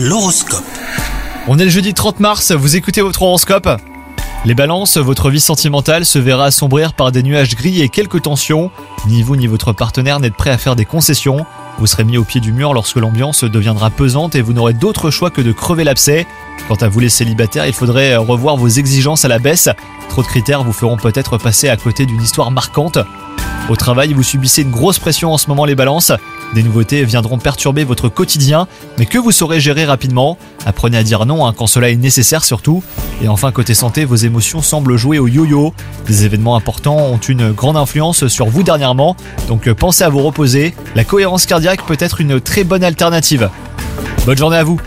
L'horoscope. On est le jeudi 30 mars, vous écoutez votre horoscope? Les balances, votre vie sentimentale se verra assombrir par des nuages gris et quelques tensions. Ni vous ni votre partenaire n'êtes prêt à faire des concessions. Vous serez mis au pied du mur lorsque l'ambiance deviendra pesante et vous n'aurez d'autre choix que de crever l'abcès. Quant à vous les célibataires, il faudrait revoir vos exigences à la baisse. Critères vous feront peut-être passer à côté d'une histoire marquante. Au travail, vous subissez une grosse pression en ce moment les balances. Des nouveautés viendront perturber votre quotidien, mais que vous saurez gérer rapidement. Apprenez à dire non hein, quand cela est nécessaire surtout. Et enfin, côté santé, vos émotions semblent jouer au yo-yo. Des événements importants ont une grande influence sur vous dernièrement, donc pensez à vous reposer. La cohérence cardiaque peut être une très bonne alternative. Bonne journée à vous